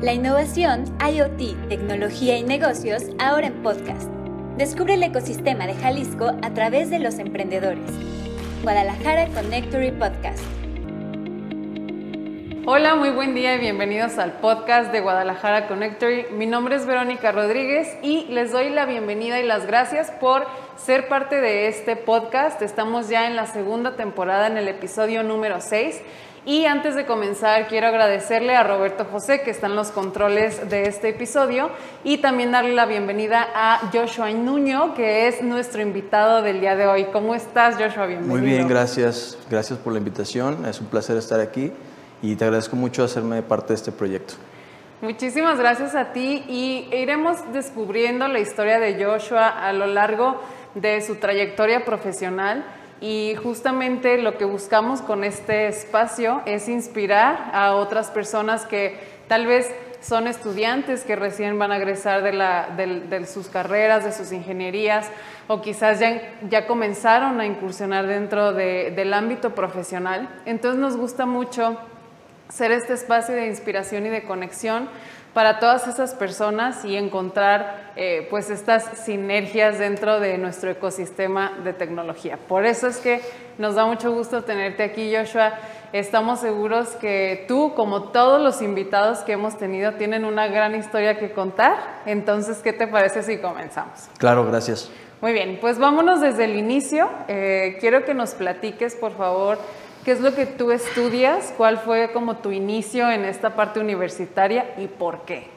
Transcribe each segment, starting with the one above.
La innovación, IoT, tecnología y negocios ahora en podcast. Descubre el ecosistema de Jalisco a través de los emprendedores. Guadalajara Connectory Podcast. Hola, muy buen día y bienvenidos al podcast de Guadalajara Connectory. Mi nombre es Verónica Rodríguez y les doy la bienvenida y las gracias por ser parte de este podcast. Estamos ya en la segunda temporada, en el episodio número 6. Y antes de comenzar, quiero agradecerle a Roberto José, que está en los controles de este episodio, y también darle la bienvenida a Joshua Nuño, que es nuestro invitado del día de hoy. ¿Cómo estás, Joshua? Bienvenido. Muy bien, gracias. Gracias por la invitación. Es un placer estar aquí y te agradezco mucho hacerme parte de este proyecto. Muchísimas gracias a ti y iremos descubriendo la historia de Joshua a lo largo de su trayectoria profesional y justamente lo que buscamos con este espacio es inspirar a otras personas que tal vez son estudiantes que recién van a egresar de, sus carreras, de sus ingenierías, o quizás ya, comenzaron a incursionar dentro del ámbito profesional. Entonces nos gusta mucho ser este espacio de inspiración y de conexión para todas esas personas y encontrar eh, pues estas sinergias dentro de nuestro ecosistema de tecnología. Por eso es que nos da mucho gusto tenerte aquí, Joshua. Estamos seguros que tú, como todos los invitados que hemos tenido, tienen una gran historia que contar. Entonces, ¿qué te parece si comenzamos? Claro, gracias. Muy bien, pues vámonos desde el inicio. Eh, quiero que nos platiques, por favor, ¿Qué es lo que tú estudias? ¿Cuál fue como tu inicio en esta parte universitaria y por qué?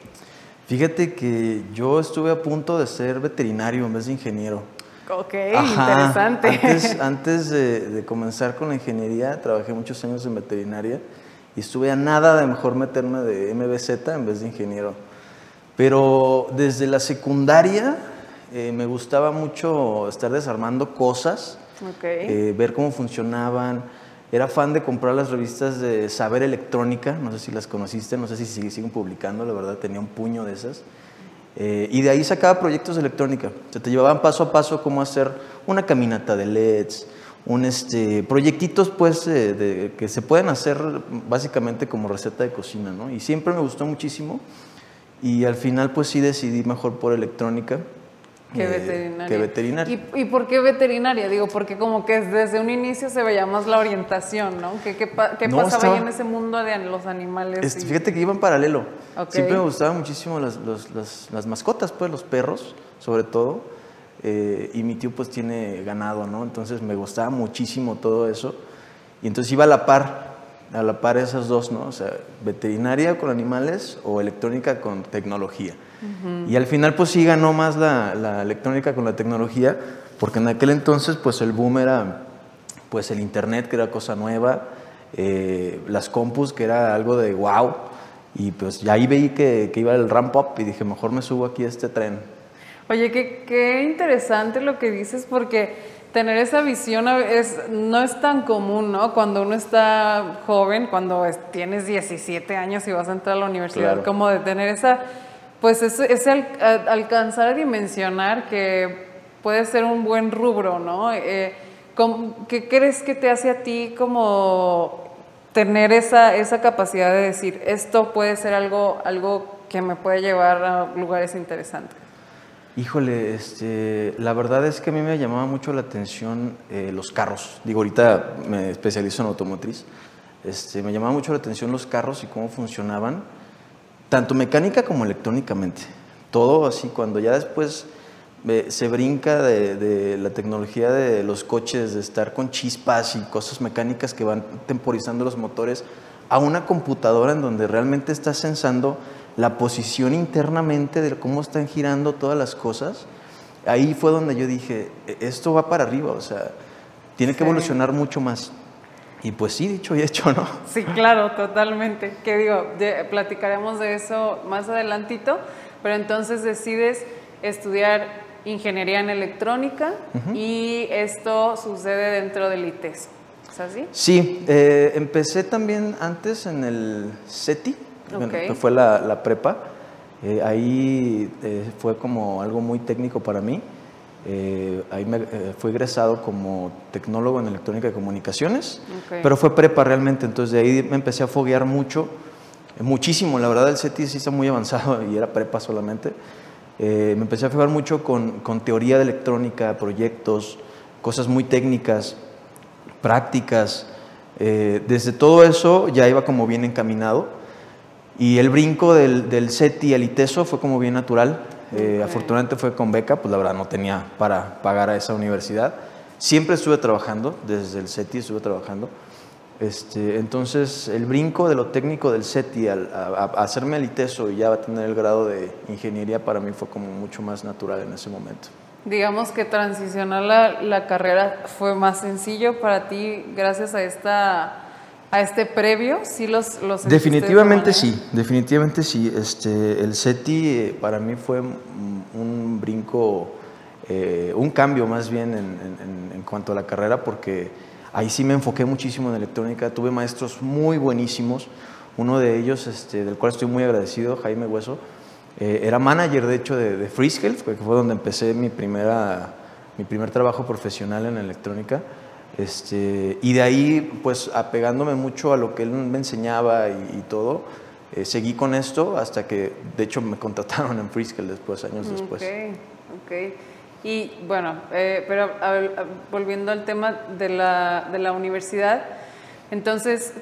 Fíjate que yo estuve a punto de ser veterinario en vez de ingeniero. Ok, interesante. Antes, de, comenzar con la ingeniería, trabajé muchos años en veterinaria y estuve a nada de mejor meterme de MBZ en vez de ingeniero. Pero desde la secundaria eh, me gustaba mucho estar desarmando cosas, eh, ver cómo funcionaban era fan de comprar las revistas de Saber Electrónica, no sé si las conociste, no sé si siguen publicando, la verdad tenía un puño de esas. Eh, y de ahí sacaba proyectos de electrónica. Se te llevaban paso a paso cómo hacer una caminata de LEDs, un este, proyectitos pues de, que se pueden hacer básicamente como receta de cocina, ¿no? Y siempre me gustó muchísimo y al final pues sí decidí mejor por electrónica. ¿Qué eh, veterinaria? ¿Y, por qué veterinaria? Digo, porque como que desde un inicio se veía más la orientación, ¿no? ¿Qué, qué, pasaba ahí en ese mundo de los animales? Fíjate que iba en paralelo. Siempre me gustaban muchísimo las, las, mascotas, pues los perros, sobre todo. Eh, y mi tío pues tiene ganado, ¿no? Entonces me gustaba muchísimo todo eso. Y entonces iba a la par, a la par esas dos, ¿no? O sea, veterinaria con animales o electrónica con tecnología. Y al final pues sí ganó más la, electrónica con la tecnología, porque en aquel entonces pues el boom era pues el internet, que era cosa nueva, eh, las compus, que era algo de wow, y pues ya ahí veí que, iba el ramp up y dije, mejor me subo aquí a este tren. Oye, qué, qué interesante lo que dices, porque tener esa visión es, no es tan común, ¿no? Cuando uno está joven, cuando tienes 17 años y vas a entrar a la universidad, como de tener esa pues es, es alcanzar a dimensionar que puede ser un buen rubro, ¿no? Eh, ¿Qué crees que te hace a ti como tener esa, esa capacidad de decir, esto puede ser algo, algo que me puede llevar a lugares interesantes? Híjole, este, la verdad es que a mí me llamaba mucho la atención eh, los carros. Digo, ahorita me especializo en automotriz. Este, me llamaba mucho la atención los carros y cómo funcionaban tanto mecánica como electrónicamente. Todo así, cuando ya después eh, se brinca de, la tecnología de los coches, de estar con chispas y cosas mecánicas que van temporizando los motores, a una computadora en donde realmente estás sensando la posición internamente de cómo están girando todas las cosas, ahí fue donde yo dije, e-, esto va para arriba, o sea, tiene que evolucionar mucho más. Y pues sí, dicho y hecho, ¿no? Sí, claro, totalmente. Que digo, platicaremos de eso más adelantito, pero entonces decides estudiar ingeniería en electrónica y esto sucede dentro del ITES. ¿Es así? Sí, eh, empecé también antes en el CETI, que fue la, prepa. Eh, ahí eh, fue como algo muy técnico para mí. Eh, ahí me, eh, fui egresado como tecnólogo en electrónica y comunicaciones, pero fue prepa realmente, entonces de ahí me empecé a foguear mucho muchísimo, la verdad el CETI sí está muy avanzado y era prepa solamente. Me empecé a fijar mucho con, con, teoría de electrónica, proyectos, cosas muy técnicas, prácticas. Desde todo eso ya iba como bien encaminado y el brinco del, del CETI al ITESO fue como bien natural. Eh, afortunadamente fue con beca, pues la verdad no tenía para pagar a esa universidad. Siempre estuve trabajando, desde el CETI estuve trabajando. Este, entonces, el brinco de lo técnico del CETI al, a, hacerme el ITESO y ya tener el grado de ingeniería para mí fue como mucho más natural en ese momento. Digamos que transicionar la, la carrera fue más sencillo para ti gracias a esta a este previo, sí los, los definitivamente sí, definitivamente sí. Este, el CETI eh, para mí fue un brinco, eh, un cambio más bien en, en, en cuanto a la carrera porque Ahí sí me enfoqué muchísimo en electrónica, tuve maestros muy buenísimos, uno de ellos, este, del cual estoy muy agradecido, Jaime Hueso, eh, era manager de hecho de, de Health, que fue donde empecé mi, primera, mi primer trabajo profesional en electrónica. Este, y de ahí, pues apegándome mucho a lo que él me enseñaba y, todo, eh, seguí con esto hasta que, de hecho, me contrataron en Freescale después, años después. Ok, ok. Y bueno, eh, pero volviendo al tema de la, de la universidad, entonces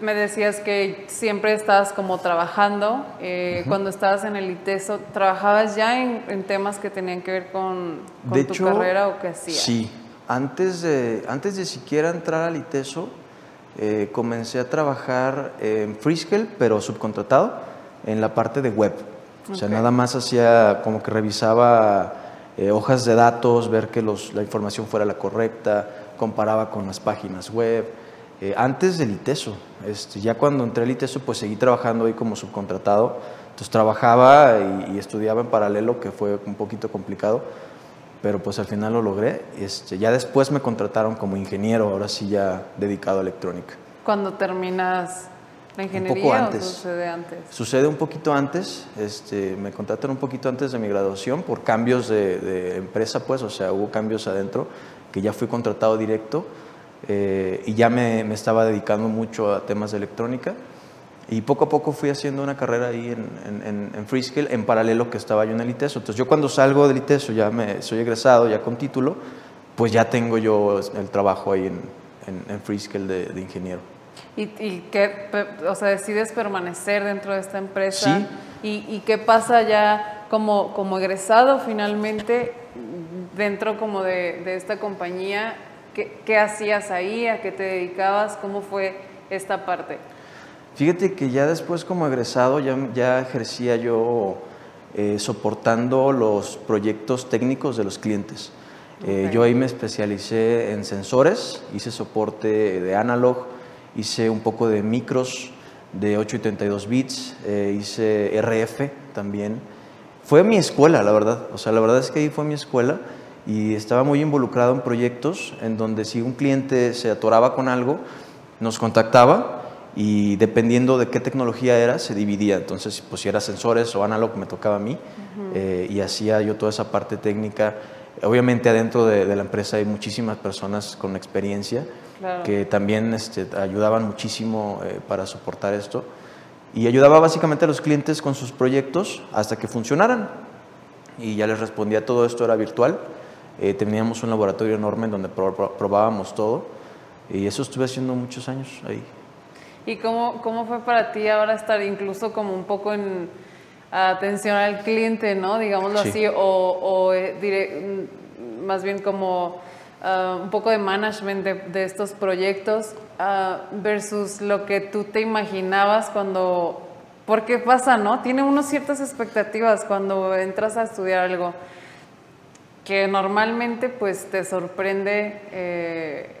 me decías que siempre estabas como trabajando. Eh, cuando estabas en el ITESO, ¿trabajabas ya en, temas que tenían que ver con, con tu carrera o qué hacías? Sí, antes de, antes de siquiera entrar al ITESO, eh, comencé a trabajar en Freescale, pero subcontratado, en la parte de web. O sea, nada más hacía como que revisaba eh, hojas de datos, ver que los, la información fuera la correcta, comparaba con las páginas web. Eh, antes del ITESO, este, ya cuando entré al ITESO, pues seguí trabajando ahí como subcontratado. Entonces trabajaba y, estudiaba en paralelo, que fue un poquito complicado, pero pues al final lo logré. Este, ya después me contrataron como ingeniero, ahora sí ya dedicado a electrónica. Cuando terminas ¿La ingeniería un poco antes. sucede antes? Sucede un poquito antes. Este, me contrataron un poquito antes de mi graduación por cambios de, empresa, pues, o sea, hubo cambios adentro, que ya fui contratado directo eh, y ya me, me, estaba dedicando mucho a temas de electrónica. Y poco a poco fui haciendo una carrera ahí en, en, en Freescale, en paralelo que estaba yo en el ITESO. Entonces, yo cuando salgo del ITESO, ya me, soy egresado, ya con título, pues ya tengo yo el trabajo ahí en, en, Freescale de, de ingeniero y, y que, o sea, decides permanecer dentro de esta empresa. Y, y, qué pasa ya como, como egresado finalmente dentro como de, de esta compañía? ¿Qué, ¿Qué, hacías ahí? ¿A qué te dedicabas? ¿Cómo fue esta parte? Fíjate que ya después como egresado ya, ya ejercía yo eh, soportando los proyectos técnicos de los clientes. Eh, yo ahí me especialicé en sensores, hice soporte de analog, hice un poco de micros de 8 y 32 bits, eh, hice RF también. Fue mi escuela, la verdad. O sea, la verdad es que ahí fue mi escuela y estaba muy involucrado en proyectos en donde si un cliente se atoraba con algo, nos contactaba y dependiendo de qué tecnología era, se dividía. Entonces, pues si era sensores o analog, me tocaba a mí eh, y hacía yo toda esa parte técnica. Obviamente adentro de, de la empresa hay muchísimas personas con experiencia que también este, ayudaban muchísimo eh, para soportar esto. Y ayudaba básicamente a los clientes con sus proyectos hasta que funcionaran. Y ya les respondía, todo esto era virtual. Eh, teníamos un laboratorio enorme en donde probábamos todo. Y eso estuve haciendo muchos años ahí. ¿Y cómo, cómo fue para ti ahora estar incluso como un poco en atención al cliente, ¿no? Digámoslo así, o, o eh, más bien como Ah, un poco de management de, estos proyectos uh, versus lo que tú te imaginabas cuando... Porque pasa, ¿no? Tiene uno ciertas expectativas cuando entras a estudiar algo que normalmente pues te sorprende, eh,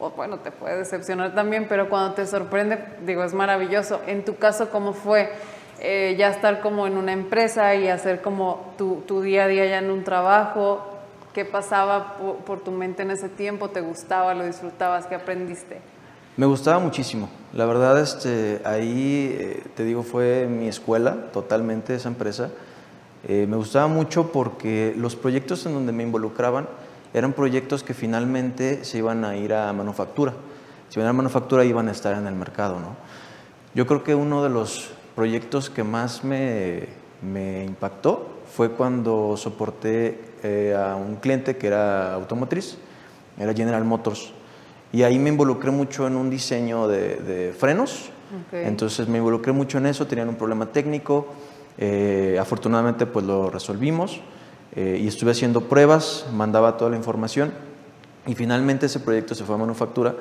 o bueno, te puede decepcionar también, pero cuando te sorprende, digo, es maravilloso. En tu caso, ¿cómo fue? Eh, ya estar como en una empresa y hacer como tu, tu día a día ya en un trabajo, ¿Qué pasaba por, tu mente en ese tiempo? ¿Te gustaba? ¿Lo disfrutabas? ¿Qué aprendiste? Me gustaba muchísimo. La verdad, este, ahí, eh, te digo, fue mi escuela totalmente esa empresa. Eh, me gustaba mucho porque los proyectos en donde me involucraban eran proyectos que finalmente se iban a ir a manufactura. Si iban a manufactura iban a estar en el mercado, ¿no? Yo creo que uno de los proyectos que más me, me impactó fue cuando soporté eh, a un cliente que era automotriz, era General Motors, y ahí me involucré mucho en un diseño de, de frenos, entonces me involucré mucho en eso, tenían un problema técnico, eh, afortunadamente pues lo resolvimos eh, y estuve haciendo pruebas, mandaba toda la información y finalmente ese proyecto se fue a manufactura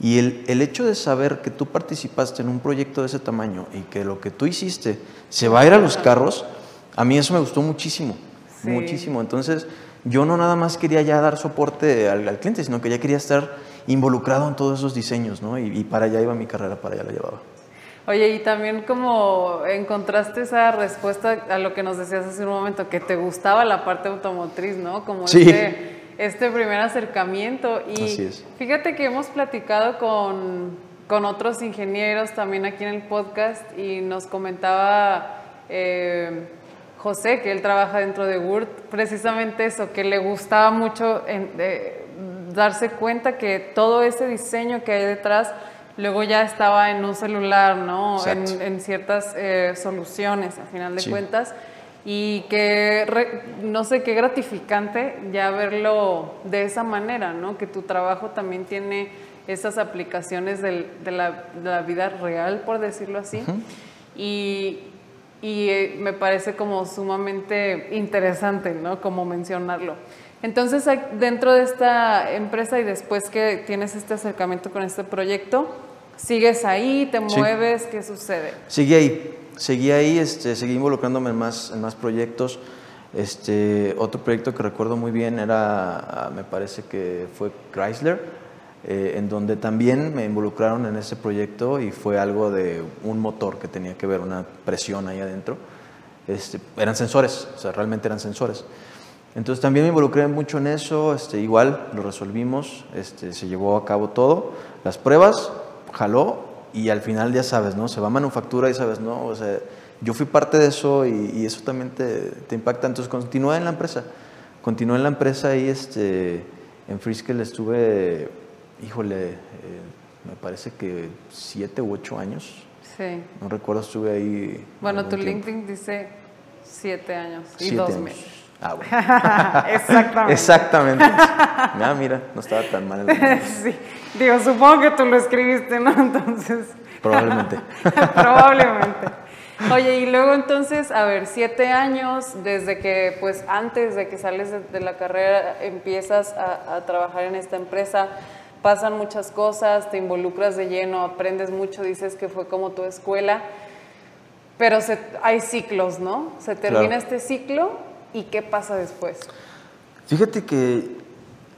y el, el hecho de saber que tú participaste en un proyecto de ese tamaño y que lo que tú hiciste se va a ir a los carros, a mí eso me gustó muchísimo, Sí. muchísimo. Entonces yo no nada más quería ya dar soporte al, al cliente, sino que ya quería estar involucrado en todos esos diseños, ¿no? Y, y para allá iba mi carrera, para allá la llevaba. Oye, y también como encontraste esa respuesta a lo que nos decías hace un momento, que te gustaba la parte automotriz, ¿no? Como Sí. este, este primer acercamiento. Y Así es. fíjate que hemos platicado con, con otros ingenieros también aquí en el podcast y nos comentaba eh, José, que él trabaja dentro de Word, precisamente eso, que le gustaba mucho en- de- darse cuenta que todo ese diseño que hay detrás luego ya estaba en un celular, ¿no? En, ciertas eh, soluciones, a final de Sí. cuentas. Y que, re- no sé, qué gratificante ya verlo de esa manera, ¿no? Que tu trabajo también tiene esas aplicaciones del- de, la, de la vida real, por decirlo así. Y, y, eh, me parece como sumamente interesante, ¿no? Como mencionarlo. Entonces, dentro de esta empresa y después que tienes este acercamiento con este proyecto, ¿sigues ahí? ¿Te Sí. mueves? ¿Qué sucede? Seguí ahí, seguí ahí, este, seguí involucrándome en más, en más proyectos. Este, otro proyecto que recuerdo muy bien era, ah, me parece que fue Chrysler, eh, en donde también me involucraron en ese proyecto y fue algo de un motor que tenía que ver, una presión ahí adentro. Este, eran sensores, o sea, realmente eran sensores. Entonces también me involucré mucho en eso, este, igual lo resolvimos, este, se llevó a cabo todo, las pruebas, jaló y al final ya sabes, ¿no? Se va a manufactura y sabes, ¿no? O sea, yo fui parte de eso y, y eso también te, te impacta. Entonces continué en la empresa, continué en la empresa y este, en Friskel estuve, híjole, eh, me parece que siete u ocho años, Sí. no recuerdo, estuve ahí. Bueno, tu tiempo. LinkedIn dice siete años y Siete dos años. meses. Ah, bueno. Exactamente. Exactamente. Ah, mira, no estaba tan mal. el sí. Digo, supongo que tú lo escribiste, ¿no? Entonces, Probablemente. probablemente. Oye, y luego entonces, a ver, siete años desde que, pues antes de que sales de, de la carrera, empiezas a, a trabajar en esta empresa, pasan muchas cosas, te involucras de lleno, aprendes mucho, dices que fue como tu escuela, pero se- hay ciclos, ¿no? Se termina Claro. este ciclo y ¿qué pasa después? Fíjate que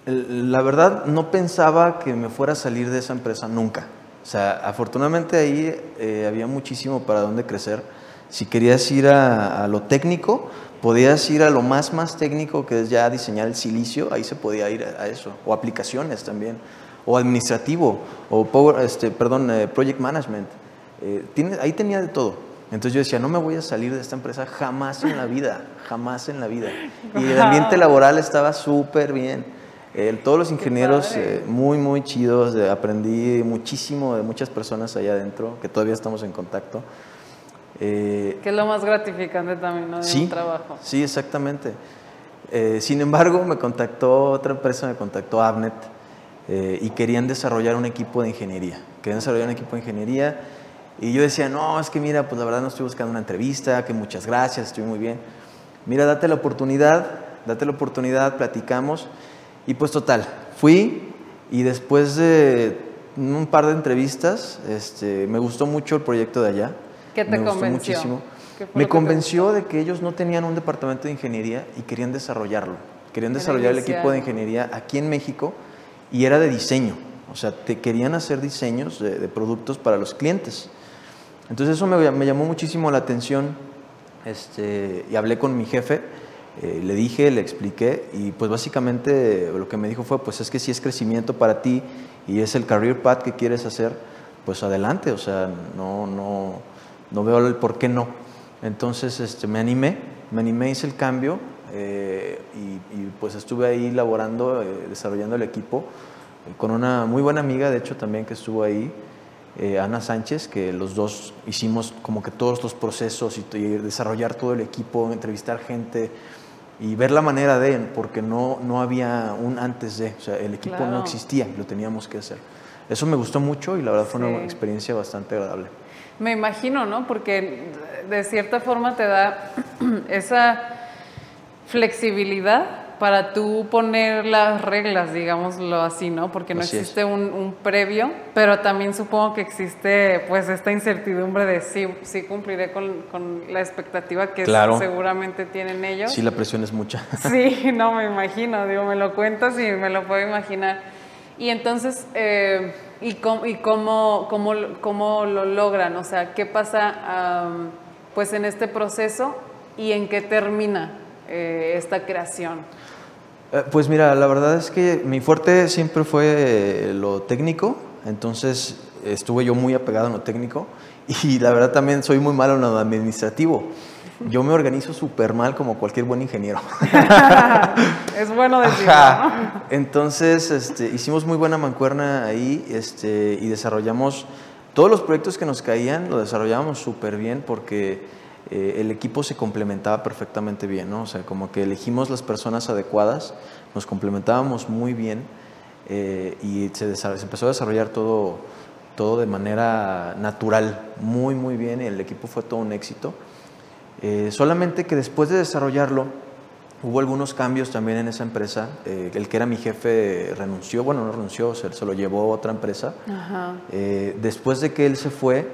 la verdad no pensaba que me fuera a salir de esa empresa nunca. O sea, afortunadamente ahí eh, había muchísimo para dónde crecer. Si querías ir a, a lo técnico, podías ir a lo más, más técnico, que es ya diseñar el silicio, ahí se podía ir a, a eso. O aplicaciones también, o administrativo, o power, este, perdón, eh, project management. Eh, tiene- ahí tenía de todo. Entonces yo decía, no me voy a salir de esta empresa jamás en la vida, jamás en la vida. Y el ambiente laboral estaba súper bien. El- todos los ingenieros eh, muy, muy chidos. eh, aprendí muchísimo de muchas personas allá adentro, que todavía estamos en contacto. Eh, Que es lo más gratificante también, ¿no? De sí, un trabajo. sí, exactamente. Eh, sin embargo, me contactó otra empresa, me contactó Avnet, eh, y querían desarrollar un equipo de ingeniería. Querían desarrollar un equipo de ingeniería. Y yo decía, no, es que mira, pues la verdad no estoy buscando una entrevista, que muchas gracias, estoy muy bien. Mira, date la oportunidad, date la oportunidad, platicamos. Y pues total, fui y después de un par de entrevistas, este, me gustó mucho el proyecto de allá. ¿Qué te me gustó convenció? muchísimo. ¿Qué fue lo Me convenció de que ellos no tenían un departamento de ingeniería y querían desarrollarlo. Querían desarrollar el equipo de ingeniería aquí en México y era de diseño. O sea, te querían hacer diseños de, de productos para los clientes. Entonces eso me, me llamó muchísimo la atención este, y hablé con mi jefe, eh, le dije, le expliqué y pues básicamente lo que me dijo fue, pues es que si es crecimiento para ti y es el career path que quieres hacer, pues adelante, o sea, no, no, no veo el por qué no. Entonces este, me animé, me animé, hice el cambio eh, y, pues estuve ahí laborando, eh, desarrollando el equipo eh, con una muy buena amiga, de hecho también que estuvo ahí. Ana Sánchez, que los dos hicimos como que todos los procesos y, desarrollar todo el equipo, entrevistar gente y ver la manera de, porque no, no había un antes de, o sea, el equipo no existía, lo teníamos que hacer. Eso me gustó mucho y la verdad fue una experiencia bastante agradable. Me imagino, ¿no? Porque de cierta forma te da esa flexibilidad para tú poner las reglas, digámoslo así, ¿no? Porque no existe un, previo, pero también supongo que existe pues esta incertidumbre de si sí cumpliré con, la expectativa que seguramente tienen ellos. Sí, la presión es mucha. Sí, no me imagino, digo, me lo cuentas y me lo puedo imaginar. Y entonces, eh, ¿y, cómo, y cómo, cómo, cómo, lo logran? O sea, ¿qué pasa pues en este proceso y en qué termina eh, esta creación? Eh, pues mira, la verdad es que mi fuerte siempre fue lo técnico, entonces estuve yo muy apegado en lo técnico y la verdad también soy muy malo en lo administrativo. Yo me organizo súper mal como cualquier buen ingeniero. es bueno decirlo. Entonces este, hicimos muy buena mancuerna ahí este, y desarrollamos todos los proyectos que nos caían, lo desarrollábamos súper bien porque eh, el equipo se complementaba perfectamente bien, ¿no? O sea, como que elegimos las personas adecuadas, nos complementábamos muy bien eh, y se, empezó a desarrollar todo, todo de manera natural, muy, muy bien, el equipo fue todo un éxito. Eh, solamente que después de desarrollarlo, hubo algunos cambios también en esa empresa. el que era mi jefe renunció, bueno, no renunció, se, se lo llevó a otra empresa. después de que él se fue,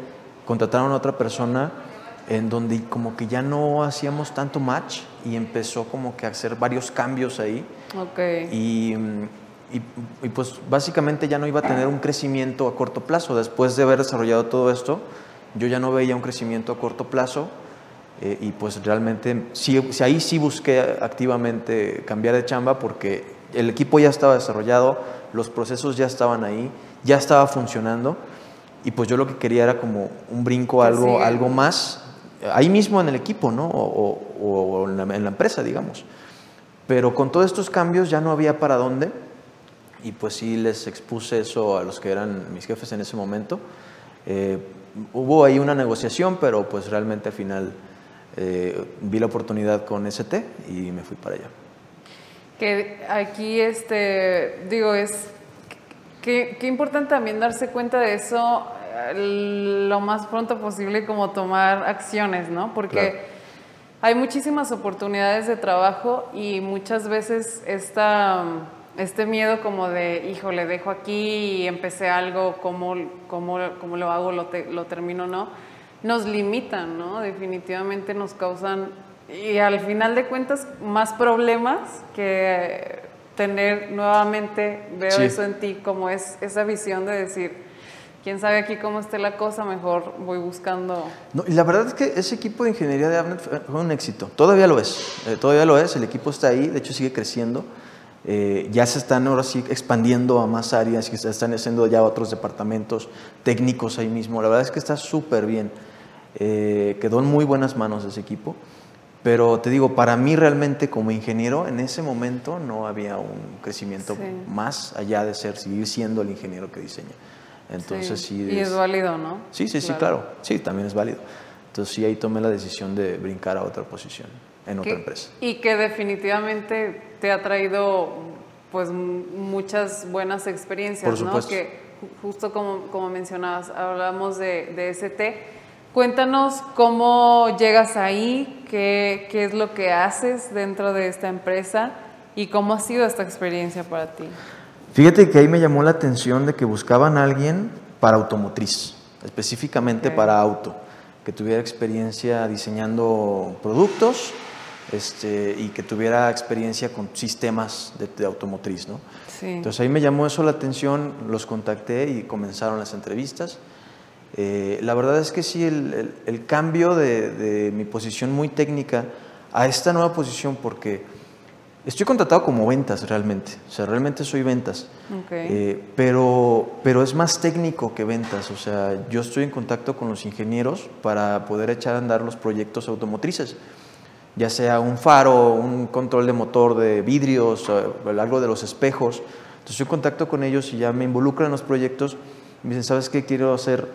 contrataron a otra persona en donde como que ya no hacíamos tanto match y empezó como que a hacer varios cambios ahí. Okay. Y, y, pues básicamente ya no iba a tener un crecimiento a corto plazo. Después de haber desarrollado todo esto, yo ya no veía un crecimiento a corto plazo eh, y pues realmente sí, ahí sí busqué activamente cambiar de chamba porque el equipo ya estaba desarrollado, los procesos ya estaban ahí, ya estaba funcionando y pues yo lo que quería era como un brinco, algo, algo más ahí mismo en el equipo, ¿no? O, en, la, empresa, digamos. Pero con todos estos cambios ya no había para dónde y pues sí les expuse eso a los que eran mis jefes en ese momento. Eh, hubo ahí una negociación, pero pues realmente al final eh, vi la oportunidad con ST y me fui para allá. Que aquí, este, digo, es, qué, qué importante también darse cuenta de eso lo más pronto posible como tomar acciones, ¿no? Porque hay muchísimas oportunidades de trabajo y muchas veces esta, este miedo como de, hijo, le dejo aquí y empecé algo, ¿cómo, cómo, cómo lo hago, lo, lo termino, no? Nos limitan, ¿no? Definitivamente nos causan, y al final de cuentas, más problemas que tener nuevamente, veo eso en ti, como es esa visión de decir, quién sabe aquí cómo esté la cosa, mejor voy buscando. No, y la verdad es que ese equipo de ingeniería de Avnet fue un éxito, todavía lo es, eh, todavía lo es, el equipo está ahí, de hecho sigue creciendo. Eh, ya se están ahora sí expandiendo a más áreas, que se están haciendo ya otros departamentos técnicos ahí mismo. La verdad es que está súper bien. Eh, quedó en muy buenas manos ese equipo. Pero te digo, para mí realmente como ingeniero, en ese momento no había un crecimiento más allá de ser, seguir siendo el ingeniero que diseña. Entonces sí. y es válido, ¿no? Sí, sí, sí, claro. Sí, también es válido. Entonces sí, ahí tomé la decisión de brincar a otra posición, en otra empresa. Y que definitivamente te ha traído pues muchas buenas experiencias, Por supuesto. ¿no? Que justo como, como mencionabas, hablamos de, de ST. Cuéntanos cómo llegas ahí, qué, qué es lo que haces dentro de esta empresa y cómo ha sido esta experiencia para ti. Fíjate que ahí me llamó la atención de que buscaban a alguien para automotriz, específicamente para auto, que tuviera experiencia diseñando productos este, y que tuviera experiencia con sistemas de, automotriz. ¿no? Entonces ahí me llamó eso la atención, los contacté y comenzaron las entrevistas. Eh, la verdad es que sí, el, cambio de, de mi posición muy técnica a esta nueva posición, porque Estoy contratado como ventas realmente, o sea, realmente soy ventas, eh, pero, pero es más técnico que ventas, o sea, yo estoy en contacto con los ingenieros para poder echar a andar los proyectos automotrices, ya sea un faro, un control de motor de vidrios, algo de los espejos, entonces estoy en contacto con ellos y ya me involucran en los proyectos. Me dicen, ¿sabes qué? Quiero hacer,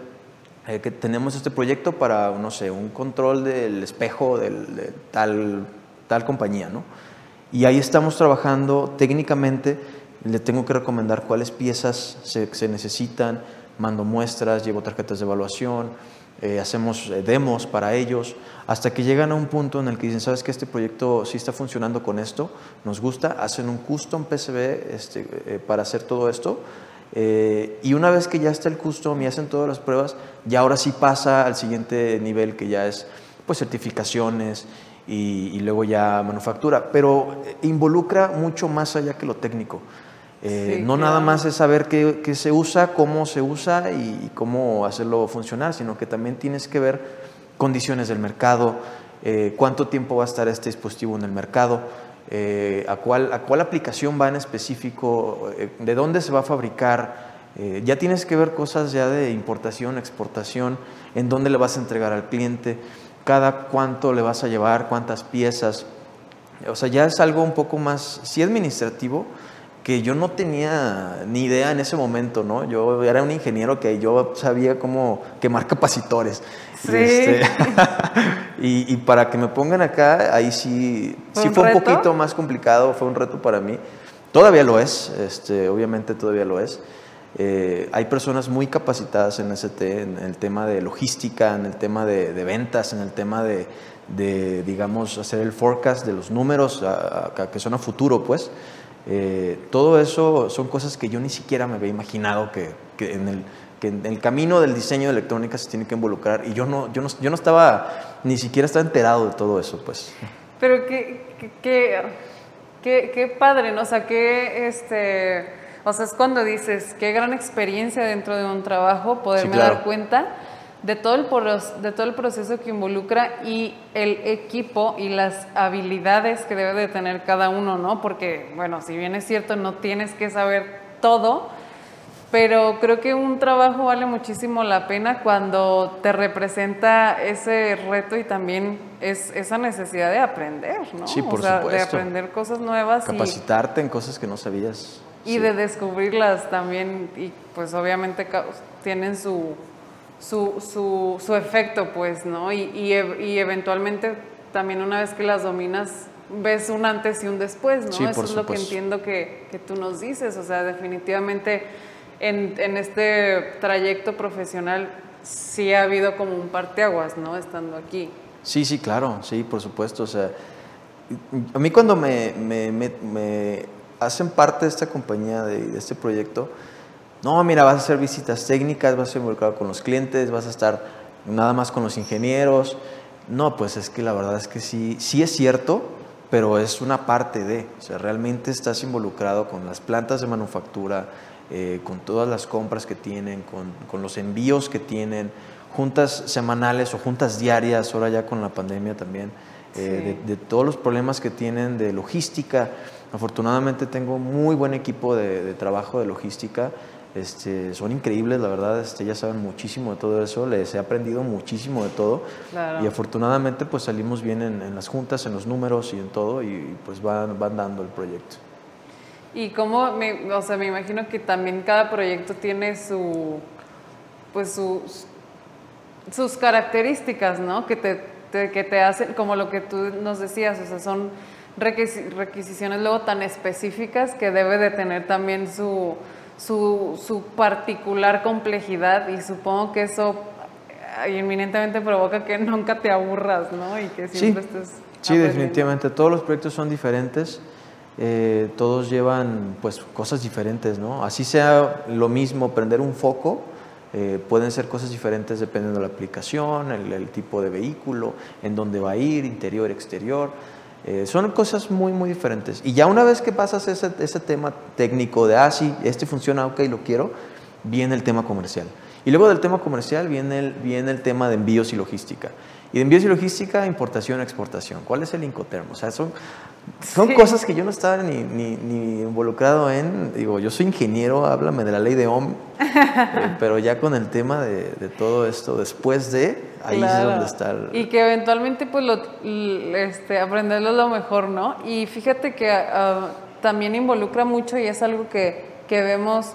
eh, que tenemos este proyecto para, no sé, un control del espejo del, de tal, tal compañía, ¿no? Y ahí estamos trabajando técnicamente, le tengo que recomendar cuáles piezas se, necesitan, mando muestras, llevo tarjetas de evaluación, eh, hacemos eh, demos para ellos, hasta que llegan a un punto en el que dicen, sabes que este proyecto sí está funcionando con esto, nos gusta, hacen un custom PCB este, eh, para hacer todo esto. y una vez que ya está el custom y hacen todas las pruebas, ya ahora sí pasa al siguiente nivel que ya es pues certificaciones y, luego ya manufactura, pero involucra mucho más allá que lo técnico. Eh, no nada más es saber qué, qué, se usa, cómo se usa y, cómo hacerlo funcionar, sino que también tienes que ver condiciones del mercado, eh, cuánto tiempo va a estar este dispositivo en el mercado, eh, a, cuál, a cuál aplicación va en específico, de dónde se va a fabricar. ya tienes que ver cosas ya de importación, exportación, en dónde le vas a entregar al cliente, cada cuánto le vas a llevar, cuántas piezas. O sea, ya es algo un poco más, sí administrativo, que yo no tenía ni idea en ese momento, ¿no? Yo era un ingeniero que yo sabía cómo quemar capacitores. Sí. Este, y, para que me pongan acá, ahí sí, ¿Fue sí un fue un poquito más complicado, fue un reto para mí. Todavía lo es, este, obviamente todavía lo es. Eh, hay personas muy capacitadas en ST, en el tema de logística, en el tema de, ventas, en el tema de, digamos, hacer el forecast de los números a- a- que son a futuro, pues. Eh, todo eso son cosas que yo ni siquiera me había imaginado que, en el, camino del diseño de electrónica se tiene que involucrar y yo no, yo no, yo no estaba, ni siquiera estaba enterado de todo eso, pues. Pero qué, qué- qué padre, ¿no? O sea, qué, este, o sea, es cuando dices, qué gran experiencia dentro de un trabajo, poderme claro. dar cuenta de todo, el de todo el proceso que involucra y el equipo y las habilidades que debe de tener cada uno, ¿no? Porque, bueno, si bien es cierto, no tienes que saber todo, pero creo que un trabajo vale muchísimo la pena cuando te representa ese reto y también es esa necesidad de aprender, ¿no? Sí, por o sea, de supuesto. aprender cosas nuevas y, Capacitarte en cosas que no sabías. Y Sí. de descubrirlas también y pues obviamente tienen su, su, su, su efecto, pues, ¿no? Y, y, ev- y eventualmente también una vez que las dominas ves un antes y un después, ¿no? Sí, Eso es lo que entiendo que, que tú nos dices, o sea, definitivamente en, en este trayecto profesional sí ha habido como un parteaguas, ¿no? Estando aquí. Sí, sí, claro, sí, por supuesto. O sea, a mí cuando me, me- me- me hacen parte de esta compañía, de, de este proyecto, no, mira, vas a hacer visitas técnicas, vas a estar involucrado con los clientes, vas a estar nada más con los ingenieros. No, pues es que la verdad es que sí, sí es cierto, pero es una parte de, o sea, realmente estás involucrado con las plantas de manufactura, eh, con todas las compras que tienen, con, con los envíos que tienen, juntas semanales o juntas diarias, ahora ya con la pandemia también, eh, de, de todos los problemas que tienen de logística. Afortunadamente tengo muy buen equipo de, de trabajo de logística. Este, son increíbles, la verdad, este, ya saben muchísimo de todo eso, les he aprendido muchísimo de todo Claro. y afortunadamente pues salimos bien en, en las juntas, en los números y en todo y, y, pues van, van dando el proyecto. Y cómo, me, o sea, me imagino que también cada proyecto tiene su, pues sus, sus características, ¿no? Que te, te- que te hacen, como lo que tú nos decías, o sea, son requisi- requisiciones luego tan específicas que debe de tener también su, su, su particular complejidad y supongo que eso eh, inminentemente provoca que nunca te aburras, ¿no? Y que siempre estés Sí, definitivamente. Todos los proyectos son diferentes. eh, todos llevan pues cosas diferentes, ¿no? Así sea lo mismo prender un foco, eh, pueden ser cosas diferentes dependiendo de la aplicación, el, el tipo de vehículo, en dónde va a ir, interior, exterior. Eh, son cosas muy, muy diferentes. Y ya una vez que pasas ese, ese tema técnico de, ah, sí, este funciona, ok, lo quiero, viene el tema comercial. Y luego del tema comercial viene el, viene el tema de envíos y logística. Y de envíos y logística, importación, exportación. ¿Cuál es el Incoterm? O sea, son, son Sí. cosas que yo no estaba ni, ni, ni involucrado en. Digo, yo soy ingeniero, háblame de la ley de Ohm, eh, pero ya con el tema de, de todo esto, después de, ahí es donde está el... Y que eventualmente pues lo, este, aprenderlo es lo mejor, ¿no? Y fíjate que ah, también involucra mucho y es algo que, que vemos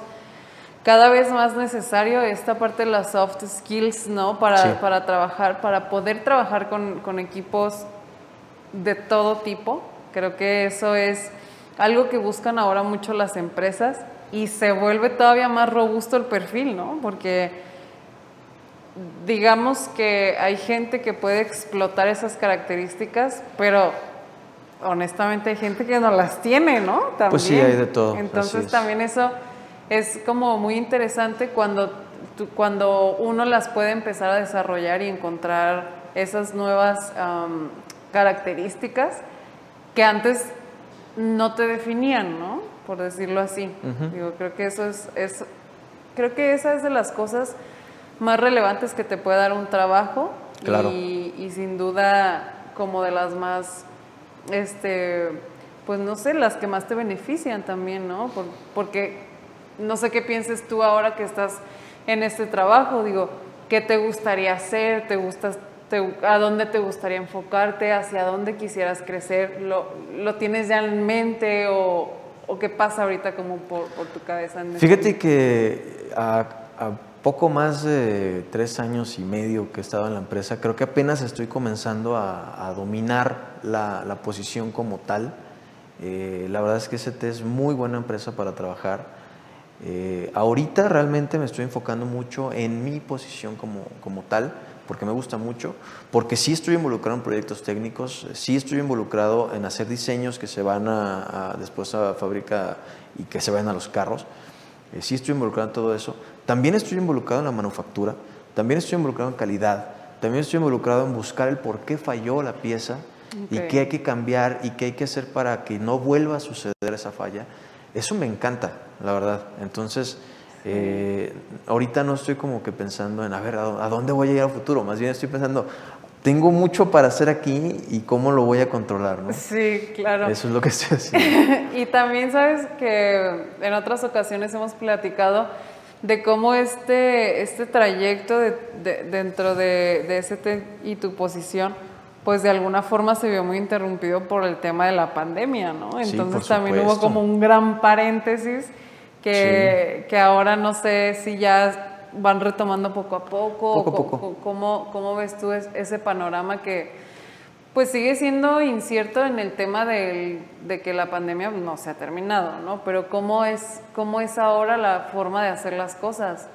cada vez más necesario esta parte de las soft skills, ¿no? Para, Sí. para trabajar, para poder trabajar con, con equipos de todo tipo. Creo que eso es algo que buscan ahora mucho las empresas y se vuelve todavía más robusto el perfil, ¿no? Porque digamos que hay gente que puede explotar esas características, pero honestamente hay gente que no las tiene, ¿no? También. Pues sí, hay de todo, Entonces es. también eso es como muy interesante cuando, cuando uno las puede empezar a desarrollar y encontrar esas nuevas características que antes no te definían, ¿no? Por decirlo así. Digo, creo que eso es, es, creo que esa es de las cosas más relevantes que te puede dar un trabajo Claro. y, y sin duda como de las más, este, pues no sé, las que más te benefician también, ¿no? Por- porque no sé qué pienses tú ahora que estás en este trabajo, digo, ¿qué te gustaría hacer? ¿Te gustas, te- ¿A dónde te gustaría enfocarte? ¿Hacia dónde quisieras crecer? ¿Lo, lo tienes ya en mente o, o qué pasa ahorita como por, por tu cabeza? en este Fíjate que a, a poco más de tres años y medio que he estado en la empresa, creo que apenas estoy comenzando a, a dominar la, la posición como tal. Eh, la verdad es que ST es muy buena empresa para trabajar. Eh, ahorita realmente me estoy enfocando mucho en mi posición como, como tal, porque me gusta mucho, porque sí estoy involucrado en proyectos técnicos, sí estoy involucrado en hacer diseños que se van a, a- después a fábrica y que se vayan a los carros. Eh, sí estoy involucrado en todo eso. También estoy involucrado en la manufactura, también estoy involucrado en calidad, también estoy involucrado en buscar el por qué falló la pieza y qué hay que cambiar y qué hay que hacer para que no vuelva a suceder esa falla. Eso me encanta, la verdad. Entonces, eh, ahorita no estoy como que pensando en, a ver, ¿a dó- a dónde voy a llegar a futuro? Más bien estoy pensando, tengo mucho para hacer aquí y cómo lo voy a controlar, ¿no? Sí, claro. Eso es lo que estoy haciendo. y también sabes que en otras ocasiones hemos platicado de cómo este, este trayecto de- de- dentro de, de ST y tu posición, pues de alguna forma se vio muy interrumpido por el tema de la pandemia, ¿no? Entonces también hubo como un gran paréntesis que, que ahora no sé si ya van retomando poco a poco. Poco a poco. co- ¿Cómo, cómo ves tú es- ese panorama que pues sigue siendo incierto en el tema del- de que la pandemia no se ha terminado, ¿no? Pero ¿cómo es, cómo es ahora la forma de hacer las cosas?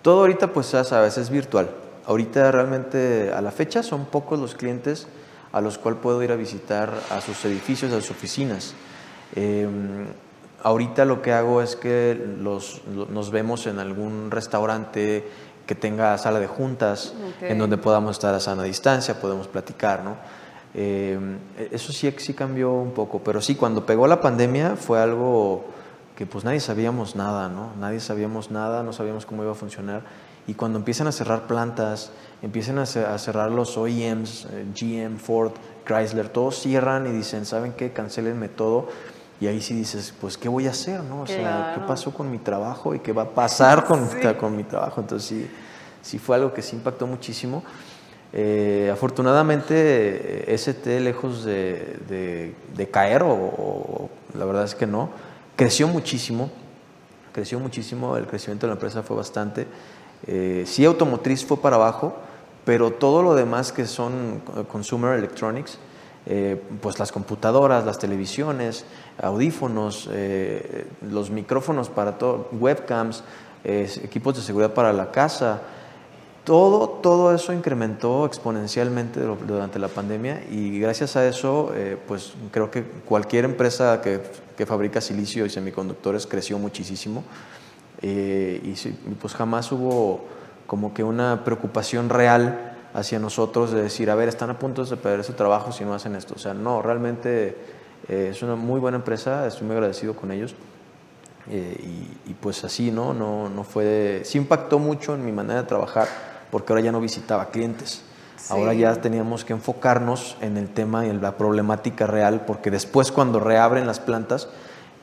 Todo ahorita, pues ya sabes, es virtual. Ahorita realmente a la fecha son pocos los clientes a los cuales puedo ir a visitar a sus edificios, a sus oficinas. Eh, ahorita lo que hago es que los, lo- nos vemos en algún restaurante que tenga sala de juntas, en donde podamos estar a sana distancia, podemos platicar, ¿no? Eh, eso sí, sí cambió un poco, pero sí, cuando pegó la pandemia fue algo que pues nadie sabíamos nada, ¿no? Nadie sabíamos nada, no sabíamos cómo iba a funcionar. Y cuando empiezan a cerrar plantas, empiezan a cerrar los OEMs, eh, GM, Ford, Chrysler, todos cierran y dicen, ¿saben qué? Cancelenme todo. Y ahí sí dices, pues, ¿qué voy a hacer, no? O sea, ¿qué pasó con mi trabajo y qué va a pasar con, Sí. con mi trabajo? Entonces sí, sí fue algo que sí impactó muchísimo. Eh, afortunadamente, ST, lejos de, de- de caer, o, o la verdad es que no, creció muchísimo. Creció muchísimo, el crecimiento de la empresa fue bastante. Eh, sí, automotriz fue para abajo, pero todo lo demás que son eh, consumer electronics, eh, pues las computadoras, las televisiones, audífonos, eh, los micrófonos para todo, webcams, equipos de seguridad para la casa, todo, todo eso incrementó exponencialmente dur- durante la pandemia y gracias a eso, eh, pues creo que cualquier empresa que, que fabrica silicio y semiconductores creció muchísimo. Y pues jamás hubo como que una preocupación real hacia nosotros de decir, a ver, están a punto de perder su trabajo si no hacen esto. O sea, no, realmente eh, es una muy buena empresa, estoy muy agradecido con ellos. Eh, y, y pues así, ¿no? No, no fue... Sí impactó mucho en mi manera de trabajar porque ahora ya no visitaba clientes. Ahora ya teníamos que enfocarnos en el tema y en la problemática real porque después cuando reabren las plantas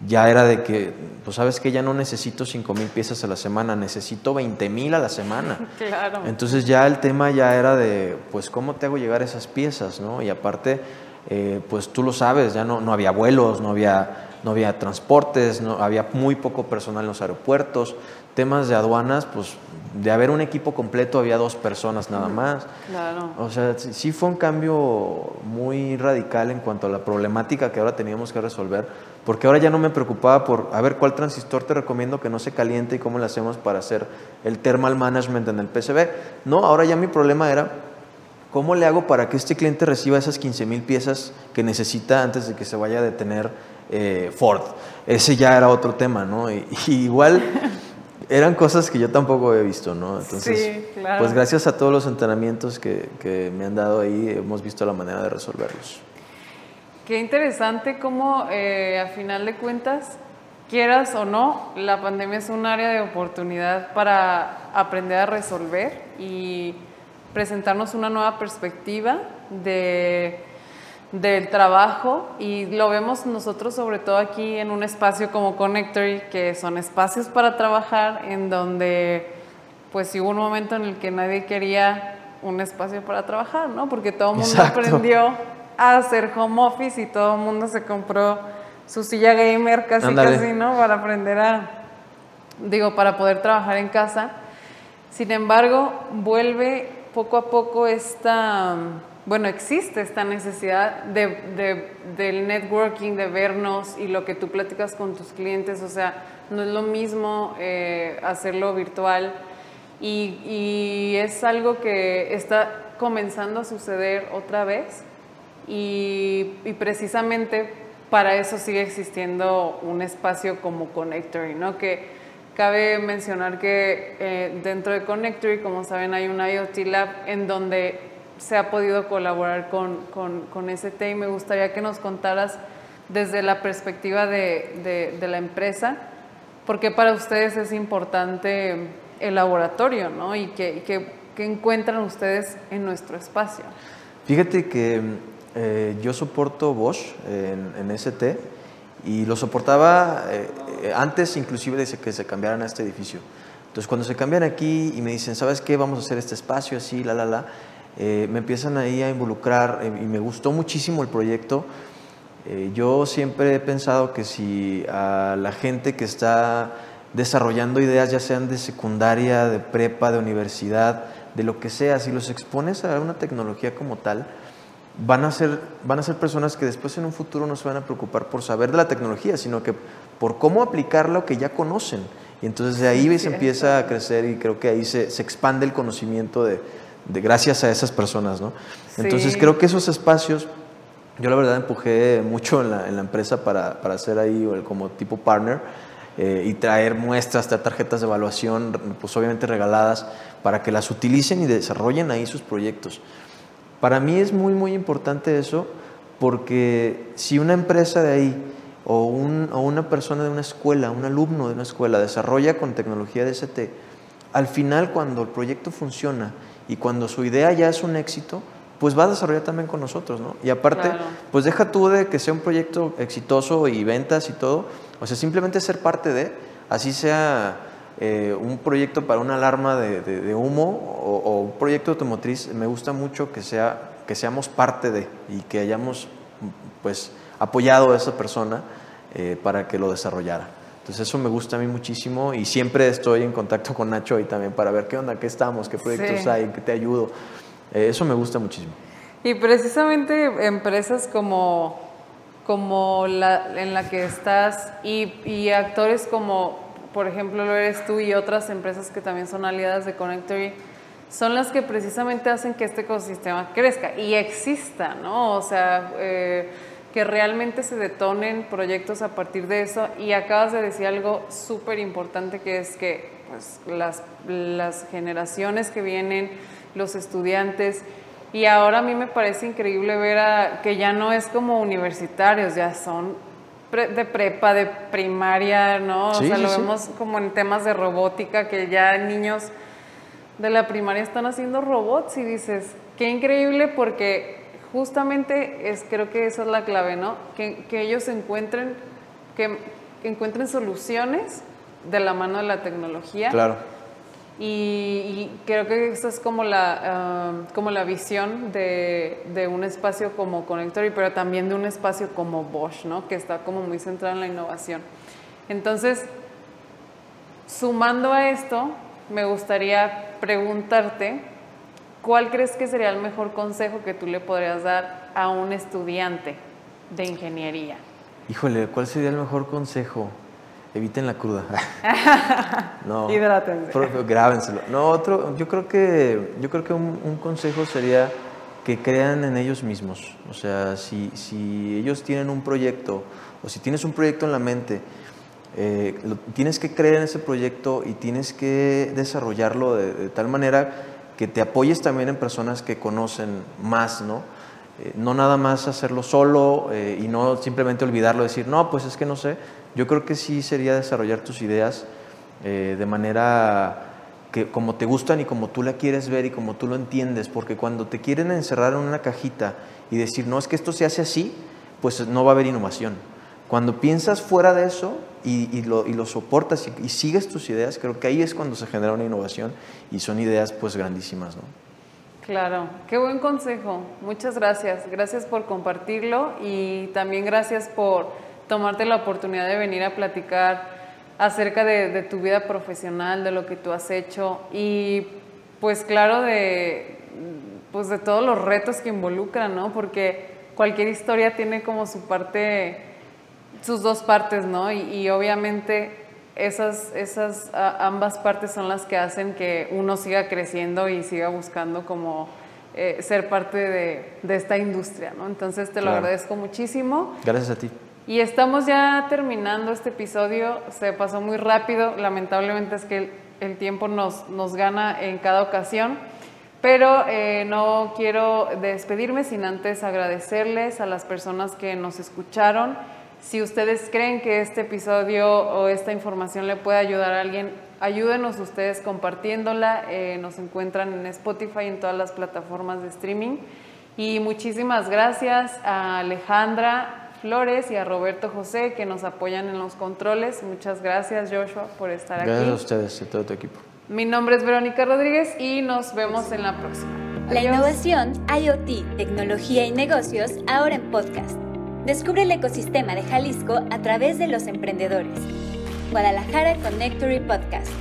ya era de que, pues sabes que ya no necesito 5 mil piezas a la semana, necesito 20 mil a la semana. Claro. Entonces ya el tema ya era de, pues, ¿cómo te hago llegar esas piezas? ¿no? Y aparte, eh, pues tú lo sabes, ya no, no había vuelos, no había, no había transportes, no, había muy poco personal en los aeropuertos. temas de aduanas, pues de haber un equipo completo había dos personas nada más. Claro. O sea, sí- sí fue un cambio muy radical en cuanto a la problemática que ahora teníamos que resolver, porque ahora ya no me preocupaba por, a ver, cuál transistor te recomiendo que no se caliente y cómo le hacemos para hacer el thermal management en el PCB. No, ahora ya mi problema era, ¿cómo le hago para que este cliente reciba esas 15 mil piezas que necesita antes de que se vaya a detener eh, Ford? Ese ya era otro tema, ¿no? Y, y igual eran cosas que yo tampoco había visto, ¿no? Entonces, Sí, claro. pues gracias a todos los entrenamientos que, que me han dado ahí, hemos visto la manera de resolverlos. Qué interesante cómo eh, a final de cuentas, quieras o no, la pandemia es un área de oportunidad para aprender a resolver y presentarnos una nueva perspectiva de, del trabajo y lo vemos nosotros sobre todo aquí en un espacio como Connectory, que son espacios para trabajar en donde pues hubo un momento en el que nadie quería un espacio para trabajar, ¿no? Porque todo el mundo aprendió a hacer home office y todo el mundo se compró su silla gamer casi casi, ¿no? Para aprender a, digo, para poder trabajar en casa. Sin embargo, vuelve poco a poco esta, bueno, existe esta necesidad de, de- del networking, de vernos y lo que tú platicas con tus clientes, o sea, no es lo mismo eh, hacerlo virtual y, y es algo que está comenzando a suceder otra vez y, precisamente para eso sigue existiendo un espacio como Connectory, ¿no? Que cabe mencionar que eh, dentro de Connectory, como saben, hay un IoT Lab en donde se ha podido colaborar con, con, con ST y me gustaría que nos contaras desde la perspectiva de, de, la empresa, porque para ustedes es importante el laboratorio, ¿no? Y que, que, que encuentran ustedes en nuestro espacio. Fíjate que eh, yo soporto Bosch en, en ST y lo soportaba eh, eh, antes inclusive de que se cambiaran a este edificio. Entonces cuando se cambian aquí y me dicen, ¿sabes qué? Vamos a hacer este espacio así, la, la, la, eh, me empiezan ahí a involucrar eh, y me gustó muchísimo el proyecto. Eh, yo siempre he pensado que si a la gente que está desarrollando ideas, ya sean de secundaria, de prepa, de universidad, de lo que sea, si los expones a una tecnología como tal, van a ser, van a ser personas que después en un futuro no se van a preocupar por saber de la tecnología, sino que por cómo aplicar lo que ya conocen. Y entonces de ahí se empieza a crecer y creo que ahí se, se expande el conocimiento de, de gracias a esas personas, ¿no? Entonces creo que esos espacios yo la verdad empujé mucho en la, en la empresa para, para hacer ahí como tipo partner eh, y traer muestras, traer tarjetas de evaluación, pues obviamente regaladas, para que las utilicen y desarrollen ahí sus proyectos. Para mí es muy, muy importante eso, porque si una empresa de ahí o, un- o una persona de una escuela, un alumno de una escuela desarrolla con tecnología de ST, al final cuando el proyecto funciona y cuando su idea ya es un éxito, pues va a desarrollar también con nosotros, ¿no? Y aparte, Claro. pues deja tú de que sea un proyecto exitoso y ventas y todo, o sea, simplemente ser parte de, así sea eh, un proyecto para una alarma de, de- de humo o, o un proyecto automotriz, me gusta mucho que, sea, que seamos parte de y que hayamos pues apoyado a esa persona eh, para que lo desarrollara. Entonces eso me gusta a mí muchísimo y siempre estoy en contacto con Nacho ahí también para ver qué onda, qué estamos, qué proyectos Sí. hay, qué te ayudo. Eh, eso me gusta muchísimo. Y precisamente empresas como, como la en la que estás y, y actores como, por ejemplo, lo eres tú y otras empresas que también son aliadas de Connectory, son las que precisamente hacen que este ecosistema crezca y exista, ¿no? O sea, eh, que realmente se detonen proyectos a partir de eso. Y acabas de decir algo súper importante que es que pues, las, las generaciones que vienen, los estudiantes, y ahora a mí me parece increíble ver a, que ya no es como universitarios, ya son de prepa, de primaria, ¿no? O sea, sí, lo sí. vemos como en temas de robótica, que ya niños de la primaria están haciendo robots y dices, qué increíble porque justamente es, creo que esa es la clave, ¿no? Que, que ellos encuentren, que encuentren soluciones de la mano de la tecnología. Claro. Y, creo que esa es como la, ah, como la visión de, de un espacio como Connectory, pero también de un espacio como Bosch, ¿no? que está como muy centrado en la innovación. Entonces, Sumando a esto, me gustaría preguntarte, ¿cuál crees que sería el mejor consejo que tú le podrías dar a un estudiante de ingeniería? Híjole, ¿cuál sería el mejor consejo? Eviten la cruda. no. Hidrátense. Grábenselo. No, otro, yo creo que, yo creo que un, consejo sería que crean en ellos mismos. O sea, si, si, ellos tienen un proyecto o si tienes un proyecto en la mente, eh, tienes que creer en ese proyecto y tienes que desarrollarlo de, tal manera que te apoyes también en personas que conocen más, ¿no? Eh, no nada más hacerlo solo eh, y no simplemente olvidarlo, decir, no, pues es que no sé, yo creo que sí sería desarrollar tus ideas eh, de manera que como te gustan y como tú la quieres ver y como tú lo entiendes, porque cuando te quieren encerrar en una cajita y decir, no, es que esto se hace así, pues no va a haber innovación. Cuando piensas fuera de eso y, lo, y lo, soportas y, sigues tus ideas, creo que ahí es cuando se genera una innovación y son ideas pues grandísimas, ¿no? Claro, qué buen consejo. Muchas gracias. Gracias por compartirlo y también gracias por tomarte la oportunidad de venir a platicar acerca de, tu vida profesional, de lo que tú has hecho y pues claro de, pues de todos los retos que involucran, ¿no? Porque cualquier historia tiene como su parte, sus dos partes, ¿no? Y, obviamente esas, esas ambas partes son las que hacen que uno siga creciendo y siga buscando como eh, ser parte de, esta industria, ¿no? Entonces te lo agradezco muchísimo. Gracias a ti. Y estamos ya terminando este episodio, se pasó muy rápido, lamentablemente es que el, tiempo nos, nos, gana en cada ocasión, pero eh, no quiero despedirme sin antes agradecerles a las personas que nos escucharon. Si ustedes creen que este episodio o esta información le puede ayudar a alguien, ayúdenos ustedes compartiéndola. Eh, nos encuentran en Spotify y en todas las plataformas de streaming. Y muchísimas gracias a Alejandra, Flores y a Roberto José que nos apoyan en los controles. Muchas gracias Joshua por estar aquí. Gracias a ustedes y a todo tu equipo. Mi nombre es Verónica Rodríguez y nos vemos en la próxima. La innovación, IoT, tecnología y negocios ahora en podcast. Descubre el ecosistema de Jalisco a través de los emprendedores. Guadalajara Connectory Podcast.